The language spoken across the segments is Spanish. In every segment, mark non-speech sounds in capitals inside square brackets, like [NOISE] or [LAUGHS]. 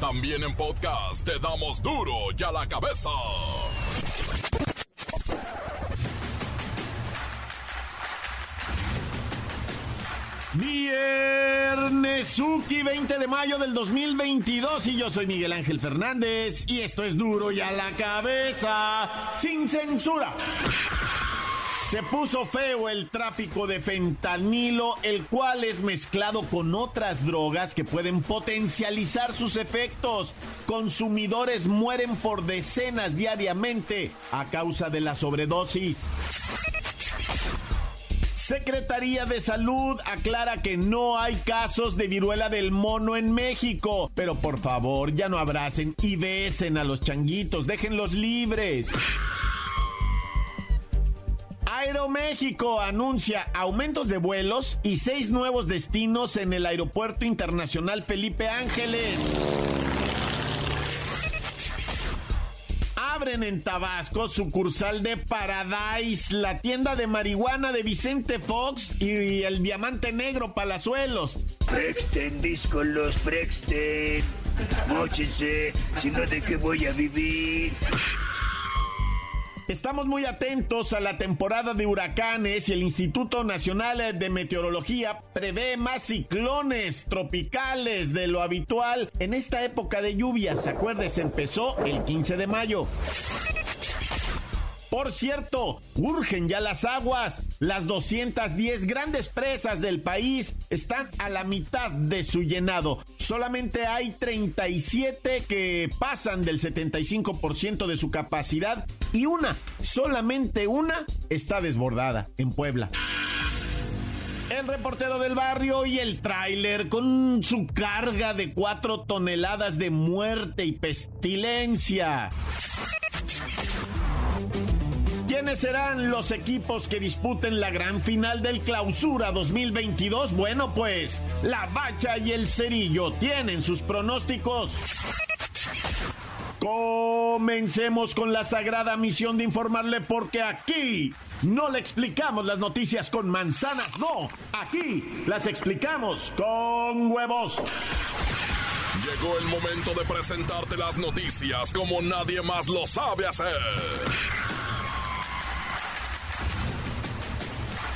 También en podcast te damos duro y a la cabeza. Viernesuki 20 de mayo del 2022 y yo soy Miguel Ángel Fernández y esto es duro y a la cabeza sin censura. Se puso feo el tráfico de fentanilo, el cual es mezclado con otras drogas que pueden potencializar sus efectos. Consumidores mueren por decenas diariamente a causa de la sobredosis. Secretaría de Salud aclara que no hay casos de viruela del mono en México. Pero por favor, ya no abracen y besen a los changuitos, déjenlos libres. Aeroméxico anuncia aumentos de vuelos y seis nuevos destinos en el Aeropuerto Internacional Felipe Ángeles. Abren en Tabasco sucursal de Paradise, la tienda de marihuana de Vicente Fox y el diamante negro Palazuelos. Móchense, ¿de qué voy a vivir? Estamos muy atentos a la temporada de huracanes y el Instituto Nacional de Meteorología prevé más ciclones tropicales de lo habitual en esta época de lluvias. Acuérdense, empezó el 15 de mayo. Por cierto, urgen ya las aguas. Las 210 grandes presas del país están a la mitad de su llenado. Solamente hay 37 que pasan del 75% de su capacidad y una, solamente una, está desbordada en Puebla. El reportero del barrio y el tráiler con su carga de 4 toneladas de muerte y pestilencia. ¿Quiénes serán los equipos que disputen la gran final del Clausura 2022? Bueno, pues la Bacha y el Cerillo tienen sus pronósticos. Comencemos con la sagrada misión de informarle porque aquí no le explicamos las noticias con manzanas, no, aquí las explicamos con huevos. Llegó el momento de presentarte las noticias como nadie más lo sabe hacer.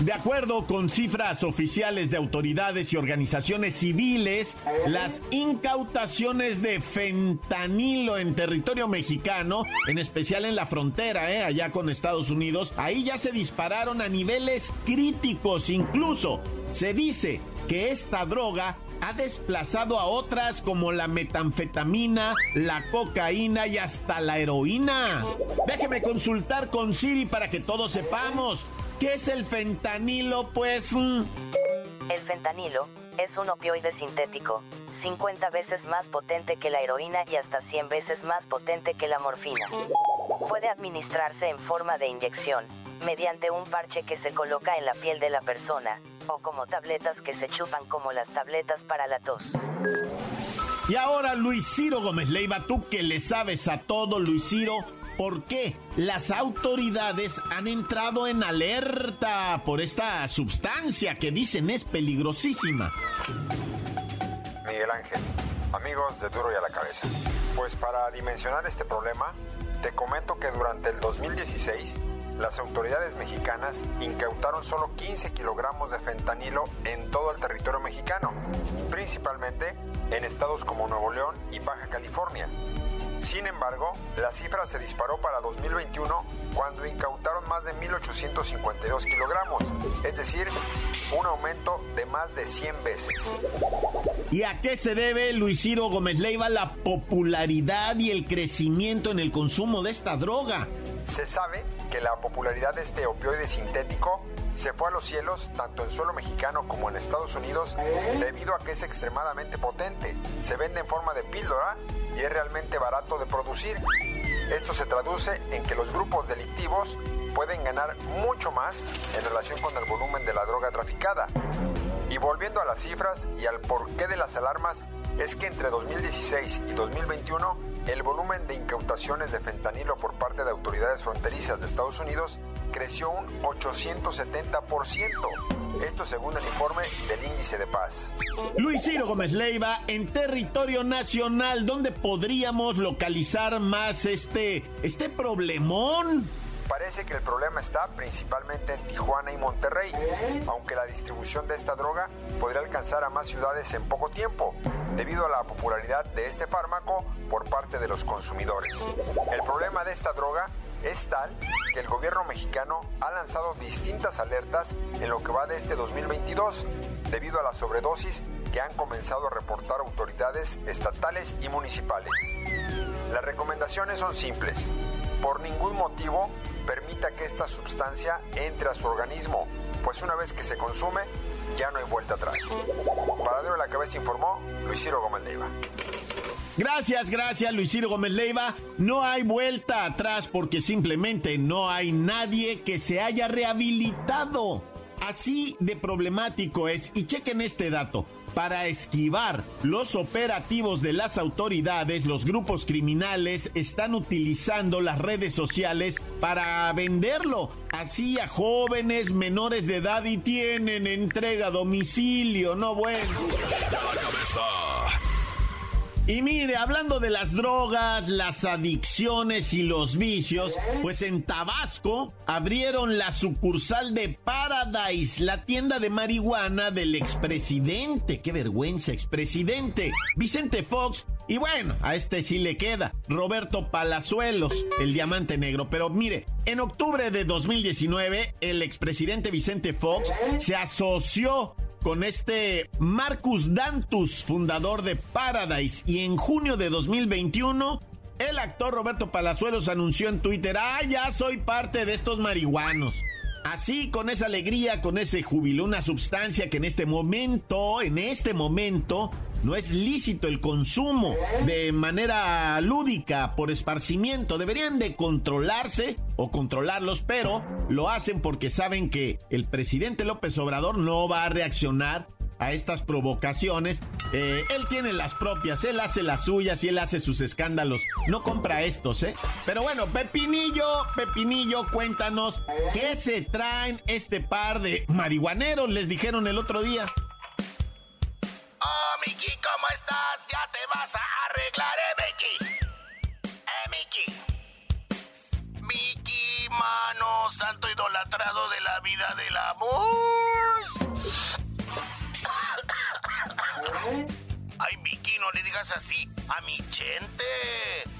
De acuerdo con cifras oficiales de autoridades y organizaciones civiles, las incautaciones de fentanilo en territorio mexicano, en especial en la frontera, eh, allá con Estados Unidos, ahí ya se dispararon a niveles críticos. Incluso se dice que esta droga ha desplazado a otras como la metanfetamina, la cocaína y hasta la heroína. Déjeme consultar con Siri para que todos sepamos. ¿Qué es el fentanilo? Pues... Mm. El fentanilo es un opioide sintético, 50 veces más potente que la heroína y hasta 100 veces más potente que la morfina. Puede administrarse en forma de inyección, mediante un parche que se coloca en la piel de la persona, o como tabletas que se chupan como las tabletas para la tos. Y ahora Luis Ciro Gómez Leiva, tú que le sabes a todo, Luis Ciro, ¿Por qué? Las autoridades han entrado en alerta por esta sustancia que dicen es peligrosísima. Miguel Ángel, amigos de Duro y a la Cabeza. Pues para dimensionar este problema, te comento que durante el 2016 las autoridades mexicanas incautaron solo 15 kilogramos de fentanilo en todo el territorio mexicano, principalmente en estados como Nuevo León y Baja California. Sin embargo, la cifra se disparó para 2021 cuando incautaron más de 1.852 kilogramos, es decir, un aumento de más de 100 veces. ¿Y a qué se debe, Luis Ciro Gómez Leiva, la popularidad y el crecimiento en el consumo de esta droga? Se sabe que la popularidad de este opioide sintético se fue a los cielos tanto en suelo mexicano como en Estados Unidos debido a que es extremadamente potente. Se vende en forma de píldora y es realmente barato de producir. Esto se traduce en que los grupos delictivos pueden ganar mucho más en relación con el volumen de la droga traficada. Y volviendo a las cifras y al porqué de las alarmas, es que entre 2016 y 2021 el volumen de incautaciones de fentanilo por parte de autoridades fronterizas de Estados Unidos creció un 870%. Esto según el informe del índice de paz. Luis Ciro Gómez Leiva, en territorio nacional, ¿dónde podríamos localizar más este, este problemón? Parece que el problema está principalmente en Tijuana y Monterrey, aunque la distribución de esta droga podría alcanzar a más ciudades en poco tiempo, debido a la popularidad de este fármaco por parte de los consumidores. El problema de esta droga es tal que el gobierno mexicano ha lanzado distintas alertas en lo que va de este 2022, debido a la sobredosis que han comenzado a reportar autoridades estatales y municipales. Las recomendaciones son simples. Por ningún motivo permita que esta sustancia entre a su organismo, pues una vez que se consume, ya no hay vuelta atrás. Paradero de la Cabeza informó Luis Ciro Gómez Leiva. Gracias, gracias Luis Ciro Gómez Leiva. No hay vuelta atrás porque simplemente no hay nadie que se haya rehabilitado. Así de problemático es. Y chequen este dato. Para esquivar. Los operativos de las autoridades, los grupos criminales están utilizando las redes sociales para venderlo. Así a jóvenes menores de edad y tienen entrega a domicilio, no bueno. Y mire, hablando de las drogas, las adicciones y los vicios, pues en Tabasco abrieron la sucursal de Paradise, la tienda de marihuana del expresidente. Qué vergüenza, expresidente. Vicente Fox y bueno, a este sí le queda, Roberto Palazuelos, el diamante negro. Pero mire, en octubre de 2019, el expresidente Vicente Fox se asoció con este Marcus Dantus, fundador de Paradise, y en junio de 2021 el actor Roberto Palazuelos anunció en Twitter, ah, ya soy parte de estos marihuanos. Así, con esa alegría, con ese júbilo, una sustancia que en este momento, en este momento, no es lícito el consumo de manera lúdica, por esparcimiento. Deberían de controlarse o controlarlos, pero lo hacen porque saben que el presidente López Obrador no va a reaccionar a estas provocaciones. Eh, él tiene las propias, él hace las suyas y él hace sus escándalos. No compra estos, ¿eh? Pero bueno, Pepinillo, Pepinillo, cuéntanos qué se traen este par de marihuaneros, les dijeron el otro día. Oh, Miki, ¿cómo estás? Ya te vas a arreglar, ¿eh, Miki? Eh, Miki. Miki, mano, santo idolatrado de la vida del amor. Ay, Miki, no le digas así a mi gente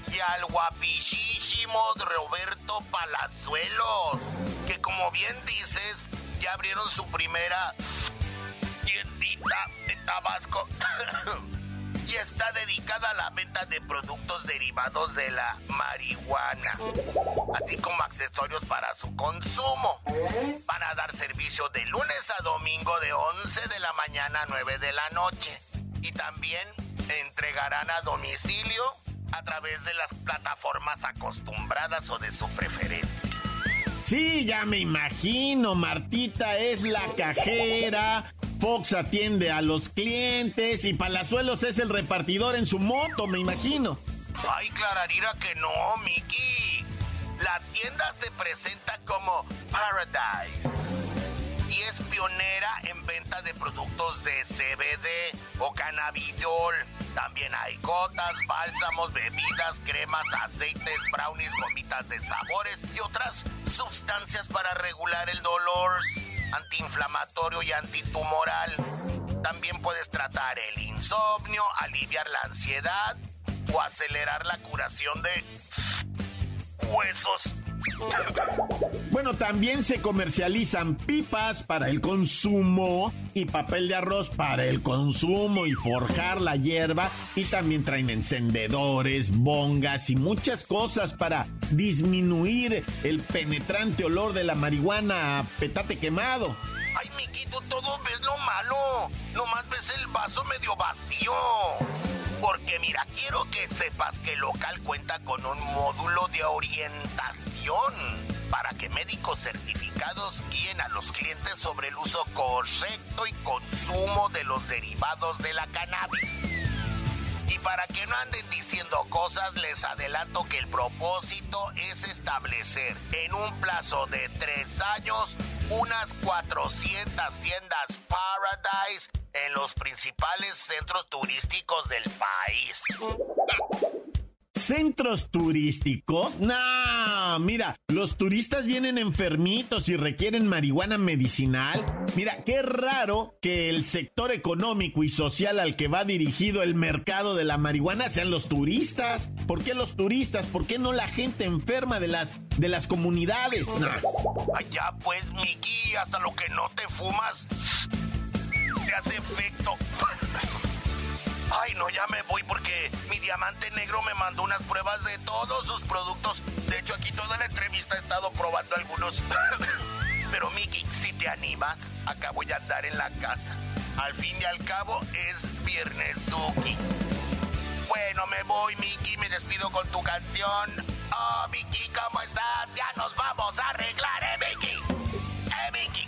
y al guapísimo Roberto Palazuelos, que como bien dices, ya abrieron su primera tiendita Tabasco. [LAUGHS] y está dedicada a la venta de productos derivados de la marihuana, así como accesorios para su consumo. Van a dar servicio de lunes a domingo de 11 de la mañana a 9 de la noche. Y también entregarán a domicilio a través de las plataformas acostumbradas o de su preferencia. Sí, ya me imagino, Martita es la cajera, Fox atiende a los clientes y Palazuelos es el repartidor en su moto, me imagino. Ay, Clararira, que no, Mickey. La tienda se presenta como Paradise y es pionera en venta de productos de CBD o cannabidiol. También hay gotas, bálsamos, bebidas, cremas, aceites, brownies, gomitas de sabores y otras sustancias para regular el dolor antiinflamatorio y antitumoral. También puedes tratar el insomnio, aliviar la ansiedad o acelerar la curación de huesos. Bueno, también se comercializan pipas para el consumo y papel de arroz para el consumo y forjar la hierba. Y también traen encendedores, bongas y muchas cosas para disminuir el penetrante olor de la marihuana a petate quemado. Ay, Miquito, todo ves lo malo. Nomás ves el vaso medio vacío. Porque mira, quiero que sepas que el local cuenta con un módulo de orientación para que médicos certificados guíen a los clientes sobre el uso correcto y consumo de los derivados de la cannabis. Y para que no anden diciendo cosas, les adelanto que el propósito es establecer en un plazo de tres años unas 400 tiendas Paradise en los principales centros turísticos del país. ¿Centros turísticos? No, mira, los turistas vienen enfermitos y requieren marihuana medicinal. Mira, qué raro que el sector económico y social al que va dirigido el mercado de la marihuana sean los turistas. ¿Por qué los turistas? ¿Por qué no la gente enferma de las, de las comunidades? Allá pues, Miki, hasta lo que no te fumas te hace efecto. Ay, no, ya me voy porque mi diamante negro me mandó unas pruebas de todos sus productos. De hecho, aquí toda la entrevista he estado probando algunos. [COUGHS] Pero, Miki, si te animas, acá voy a andar en la casa. Al fin y al cabo, es Viernes Suki. Bueno, me voy, Miki, me despido con tu canción. Oh, Miki, ¿cómo estás? Ya nos vamos a arreglar, ¿eh, Miki? ¿Eh, Miki?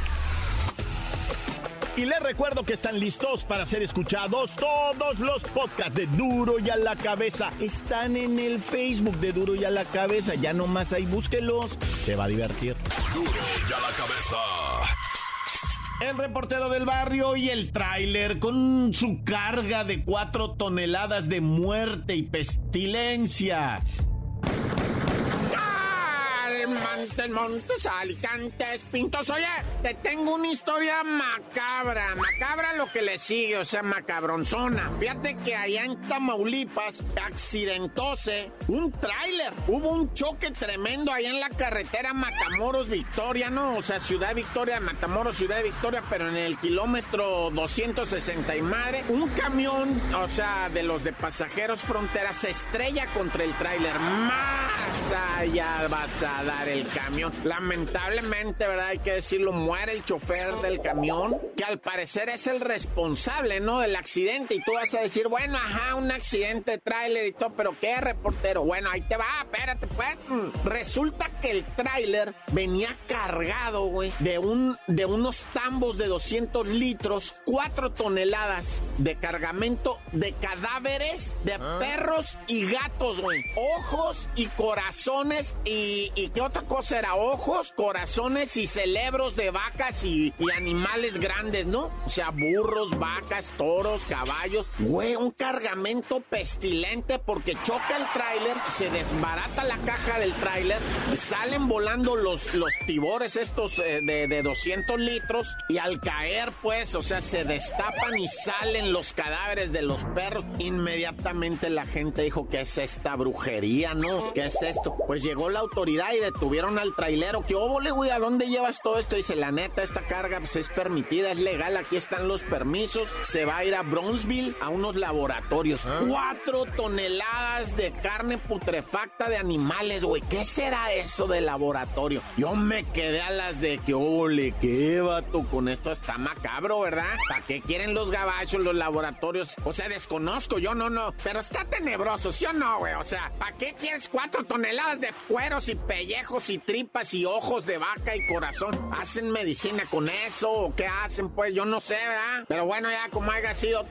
Y les recuerdo que están listos para ser escuchados todos los podcasts de Duro y a la Cabeza. Están en el Facebook de Duro y a la Cabeza. Ya nomás ahí búsquelos. Te va a divertir. Duro y a la cabeza. El reportero del barrio y el tráiler con su carga de cuatro toneladas de muerte y pestilencia. Montes, Montes, Alicantes, Pintos. Oye, te tengo una historia macabra. Macabra lo que le sigue, o sea, macabronzona. Fíjate que allá en Tamaulipas accidentóse un tráiler. Hubo un choque tremendo allá en la carretera Matamoros Victoria, ¿no? O sea, Ciudad Victoria, Matamoros, Ciudad Victoria, pero en el kilómetro 260 y madre. Un camión, o sea, de los de pasajeros frontera, se estrella contra el tráiler. Más allá vas a dar el camión. Lamentablemente, ¿verdad? Hay que decirlo, muere el chofer del camión, que al parecer es el responsable, ¿no? Del accidente. Y tú vas a decir, bueno, ajá, un accidente de tráiler y todo, pero ¿qué, reportero? Bueno, ahí te va, espérate, pues. Resulta que el tráiler venía cargado, güey, de, un, de unos tambos de 200 litros, 4 toneladas de cargamento de cadáveres de perros y gatos, güey. Ojos y corazones y, y qué otra cosa era ojos, corazones y cerebros de vacas y, y, animales grandes, ¿no? O sea, burros, vacas, toros, caballos. Güey, un cargamento pestilente porque choca el tráiler, se desbarata la caja del tráiler, salen volando los, los tibores estos eh, de, de 200 litros y al caer, pues, o sea, se destapan y salen los cadáveres de los perros. Inmediatamente la gente dijo, ¿qué es esta brujería, no? ¿Qué es esto? Pues llegó la autoridad y detuvieron al trailero. ¿Qué óvole, güey? ¿A dónde llevas todo esto? Dice, la neta, esta carga pues, es permitida, es legal, aquí están los permisos. Se va a ir a Brownsville a unos laboratorios. Cuatro toneladas de carne putrefacta de animales, güey. ¿Qué será eso de laboratorio? Yo me quedé a las de que, óvole, qué vato, con esto está macabro, ¿verdad? ¿Para qué quieren los gabachos, los laboratorios? O sea, desconozco, yo no, no. Pero está tenebroso, ¿sí o no, güey? O sea, ¿para qué quieres cuatro toneladas de cueros y pellejos y tripas y ojos de vaca y corazón? ¿Hacen medicina con eso o qué hacen? Pues yo no sé, ¿verdad? Pero bueno, ya como haya sido...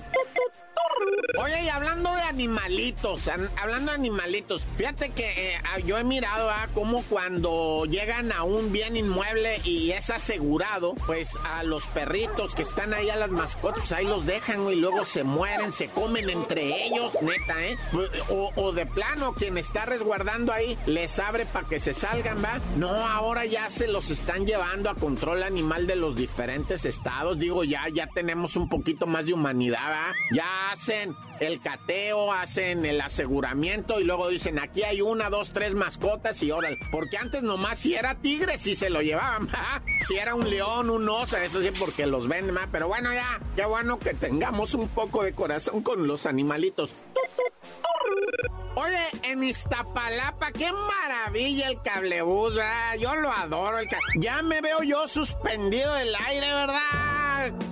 Oye, y hablando de animalitos, hablando de animalitos, fíjate que eh, yo he mirado a cómo cuando llegan a un bien inmueble y es asegurado, pues a los perritos que están ahí a las mascotas, ahí los dejan y luego se mueren, se comen entre ellos, neta, ¿eh? O, o de plano, quien está resguardando ahí les abre para que se salgan, ¿va? No, ahora ya se los están llevando a control animal de los diferentes estados. Digo, ya, ya tenemos un poquito más de humanidad, ¿va? Ya hacen el cateo, hacen el aseguramiento y luego dicen, aquí hay una, dos, tres mascotas y órale. Porque antes nomás si era tigre, si se lo llevaban, [LAUGHS] ¿va? Si era un león, un oso, eso sí, porque los venden, ¿va? Pero bueno, ya, qué bueno que tengamos un poco de corazón con los animalitos. Oye, en Iztapalapa, qué maravilla el cablebús, ¿verdad? Yo lo adoro. El Ya me veo yo suspendido del aire, ¿verdad?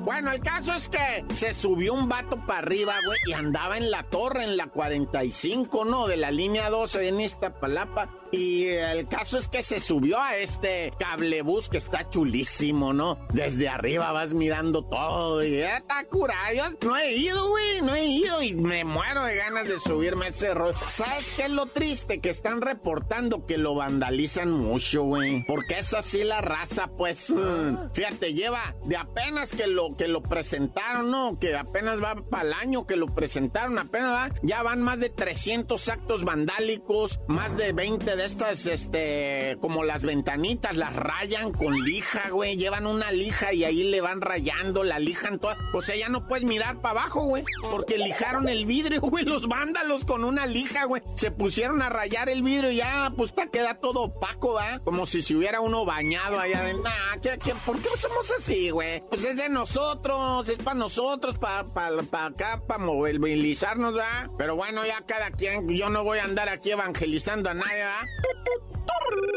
Bueno, el caso es que se subió un vato para arriba, güey, y andaba en la torre, en la 45, ¿no? De la línea 12 en Iztapalapa. Y el caso es que se subió a este cablebús que está chulísimo, ¿no? Desde arriba vas mirando todo y está curado. Yo no he ido, güey, no he ido y me muero de ganas de subirme a ese rollo. ¿Sabes qué es lo triste? Que están reportando que lo vandalizan mucho, güey. Porque es así la raza, pues. Mm, fíjate, lleva de apenas que lo, que lo presentaron, ¿no? Que apenas va para el año que lo presentaron, apenas va. Ya van más de 300 actos vandálicos, más de 20 de estas, este, como las ventanitas, las rayan con lija, güey. Llevan una lija y ahí le van rayando, la lijan toda. O sea, ya no puedes mirar para abajo, güey. Porque lijaron el vidrio, güey, los vándalos con una lija, güey. Se pusieron a rayar el vidrio y ya, pues, te queda todo opaco, ¿va? Como si se hubiera uno bañado allá adentro. Ah, ¿qué, qué, por qué somos así, güey? Pues es de nosotros, es para nosotros, para pa, pa acá, para movilizarnos, ¿va? Pero bueno, ya cada quien, yo no voy a andar aquí evangelizando a nadie, ¿va? Tutututur.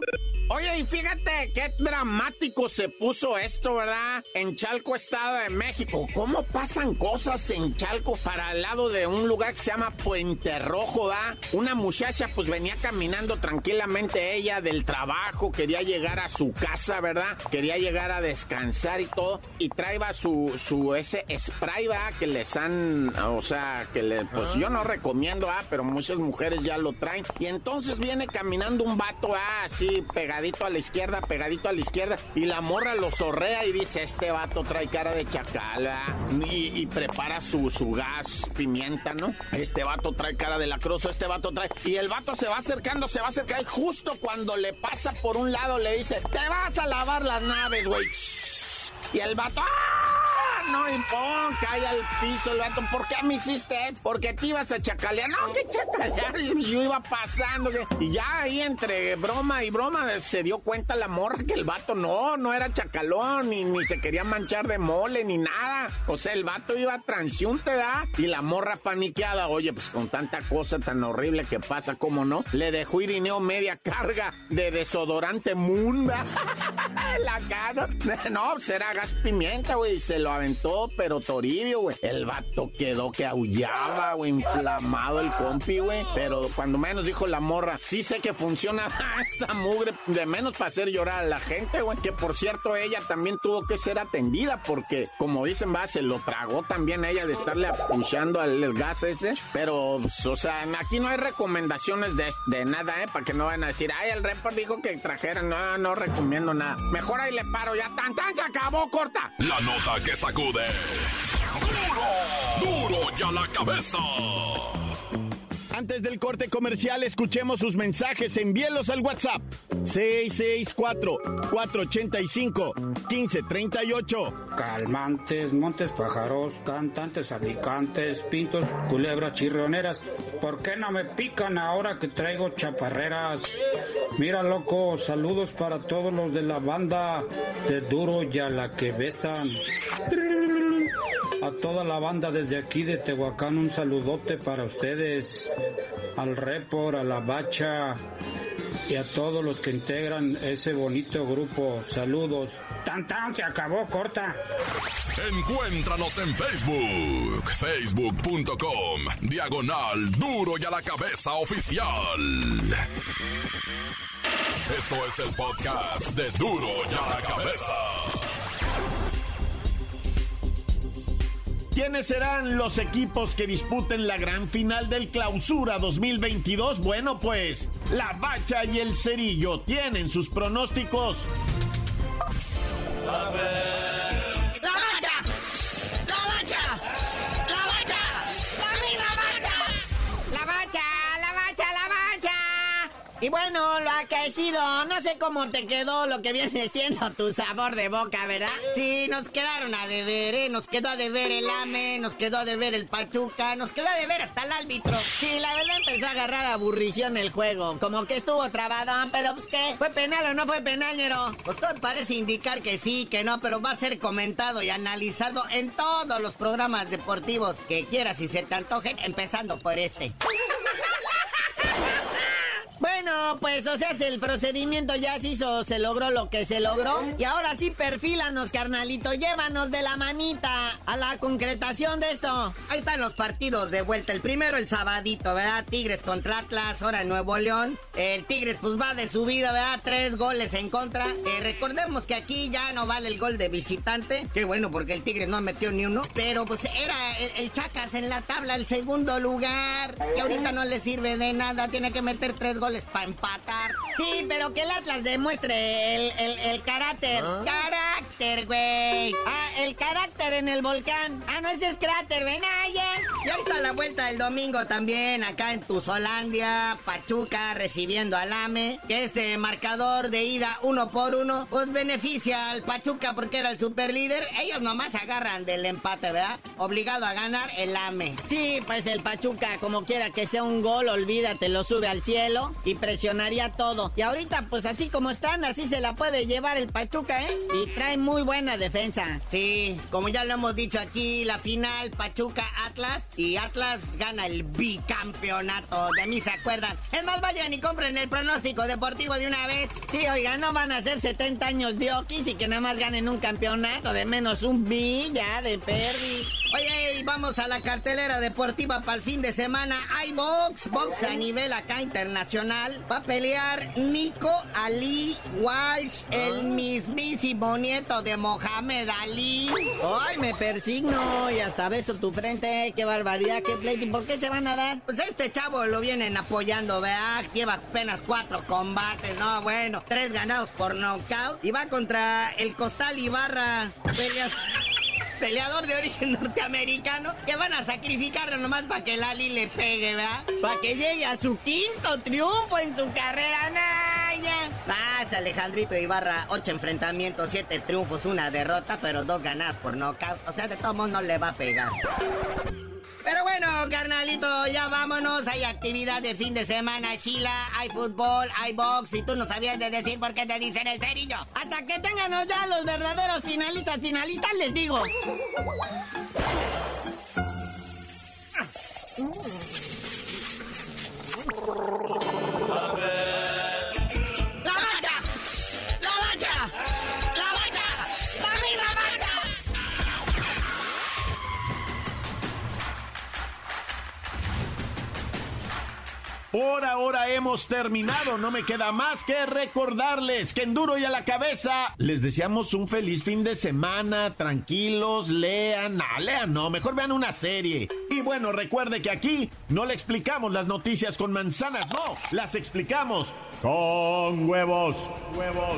Oye, y fíjate qué dramático se puso esto, ¿verdad? En Chalco, Estado de México. ¿Cómo pasan cosas en Chalco para el lado de un lugar que se llama Puente Rojo, ¿verdad? Una muchacha pues venía caminando tranquilamente ella del trabajo, quería llegar a su casa, ¿verdad? Quería llegar a descansar y todo. Y traía su, su ese spray, ¿verdad? Que les han, o sea, que le, pues yo no recomiendo, ¿ah? Pero muchas mujeres ya lo traen. Y entonces viene caminando un vato, ¿ah? Así pegado a la izquierda, pegadito a la izquierda, y la morra lo zorrea y dice, este vato trae cara de chacal, y, prepara su, su gas, pimienta, ¿no? Este vato trae cara de lacroso, este vato trae... Y el vato se va acercando, se va acercando, y justo cuando le pasa por un lado le dice, te vas a lavar las naves, güey. Y el vato... ¡ah! No, y pon, cae al piso el vato. ¿Por qué me hiciste eso? Porque te ibas a chacalear. No, ¿qué chacalear? [LAUGHS] Yo iba pasando. Y ya ahí entre broma y broma se dio cuenta la morra que el vato no, no era chacalón, ni, ni se quería manchar de mole, ni nada. O sea, el vato iba transiunte, ¿verdad? Y la morra paniqueada, oye, pues con tanta cosa tan horrible que pasa, ¿cómo no? Le dejó Irineo media carga de desodorante Munda. [LAUGHS] la cara. [LAUGHS] No, será gas pimienta, güey. Se lo aventó todo, pero Toribio, güey. El vato quedó que aullaba, güey, inflamado el compi, güey. Pero cuando menos dijo la morra, sí sé que funciona [LAUGHS] esta mugre, de menos para hacer llorar a la gente, güey. Que por cierto, ella también tuvo que ser atendida porque, como dicen, va, se lo tragó también ella de estarle apuchando al gas ese. Pero, o sea, aquí no hay recomendaciones de, de nada, ¿eh? Para que no vayan a decir, ay, el report dijo que trajeran. No, no recomiendo nada. Mejor ahí le paro, ya tan tan se acabó, corta. La nota que sacó de Duro, duro ya la cabeza. Antes del corte comercial, escuchemos sus mensajes. Envíelos al WhatsApp 664-485-1538. Calmantes, montes pájaros, cantantes, alicantes, pintos, culebras, chirrioneras. ¿Por qué no me pican ahora que traigo chaparreras? Mira, loco, saludos para todos los de la banda de Duro ya la que besan. A toda la banda desde aquí de Tehuacán, un saludote para ustedes, al Repor, a la Bacha y a todos los que integran ese bonito grupo. Saludos. Tan tan, se acabó, corta. Encuéntranos en Facebook, facebook.com, diagonal duro y a la cabeza oficial. Esto es el podcast de duro y a la cabeza. ¿Quiénes serán los equipos que disputen la gran final del Clausura 2022? Bueno, pues la Bacha y el Cerillo tienen sus pronósticos. A Y bueno, lo acaecido, no sé cómo te quedó lo que viene siendo tu sabor de boca, ¿verdad? Sí, nos quedaron a deber, ¿eh? Nos quedó a deber el AME, nos quedó a deber el Pachuca, nos quedó a deber hasta el árbitro. Sí, la verdad empezó a agarrar aburrición el juego, como que estuvo trabado, pero pues ¿qué? ¿Fue penal o no fue penal, Pues todo parece indicar que sí, que no, pero va a ser comentado y analizado en todos los programas deportivos que quieras y se te antojen, empezando por este. Pues o sea, el procedimiento ya se hizo, se logró lo que se logró. Y ahora sí, perfílanos, carnalito, llévanos de la manita a la concretación de esto. Ahí están los partidos de vuelta. El primero el sabadito, ¿verdad? Tigres contra Atlas, ahora en Nuevo León. El Tigres pues va de subida, ¿verdad? Tres goles en contra. Eh, recordemos que aquí ya no vale el gol de visitante. Qué bueno, porque el Tigres no metió ni uno. Pero pues era el, el Chacas en la tabla, el segundo lugar. Y ahorita no le sirve de nada, tiene que meter tres goles para empatar. Sí, pero que el Atlas demuestre el, el, carácter. Carácter, güey. Ah, el carácter en el volcán. Ah, no, ese es cráter, ven allá. Y ahí está la vuelta del domingo también, acá en Tuzolandia, Pachuca recibiendo al AME. Que este marcador de ida uno por uno, pues beneficia al Pachuca porque era el super líder. Ellos nomás agarran del empate, ¿verdad? Obligado a ganar el AME. Sí, pues el Pachuca, como quiera que sea un gol, olvídate, lo sube al cielo y todo. Y ahorita, pues así como están, así se la puede llevar el Pachuca, ¿eh? Y trae muy buena defensa. Sí, como ya lo hemos dicho aquí, la final Pachuca-Atlas y Atlas gana el bicampeonato. De mí se acuerdan. Es más, vayan y compren el pronóstico deportivo de una vez. Sí, oiga, no van a ser 70 años de Oquis y que nada más ganen un campeonato de menos un bi ya de perdi. Oye, y vamos a la cartelera deportiva para el fin de semana. Hay box, box a nivel acá internacional. Va a pelear Nico Ali Walsh, el mismísimo nieto de Mohamed Ali. Ay, me persigno y hasta beso tu frente. Qué barbaridad, qué pleito. ¿Por qué se van a dar? Pues este chavo lo vienen apoyando, vea. Lleva apenas cuatro combates, no, bueno. Tres ganados por knockout. Y va contra el Costal Ibarra. Peleas peleador de origen [LAUGHS] norteamericano que van a sacrificarlo nomás para que Lali le pegue, ¿verdad? Para que llegue a su quinto triunfo en su carrera, Naya. Pasa, Alejandrito Ibarra, ocho enfrentamientos, siete triunfos, una derrota, pero dos ganadas por knockout. O sea, de todos modos no le va a pegar. Pero bueno, carnalito, ya vámonos. Hay actividad de fin de semana, Chila, hay fútbol, hay box. Y tú no sabías de decir por qué te dicen el cerillo. Hasta que tengan ya los verdaderos finalistas, finalistas, les digo. Por ahora hemos terminado, no me queda más que recordarles que en duro y a la cabeza les deseamos un feliz fin de semana, tranquilos, lean, no, lean no, mejor vean una serie. Y bueno, recuerde que aquí no le explicamos las noticias con manzanas, no, las explicamos con huevos, huevos.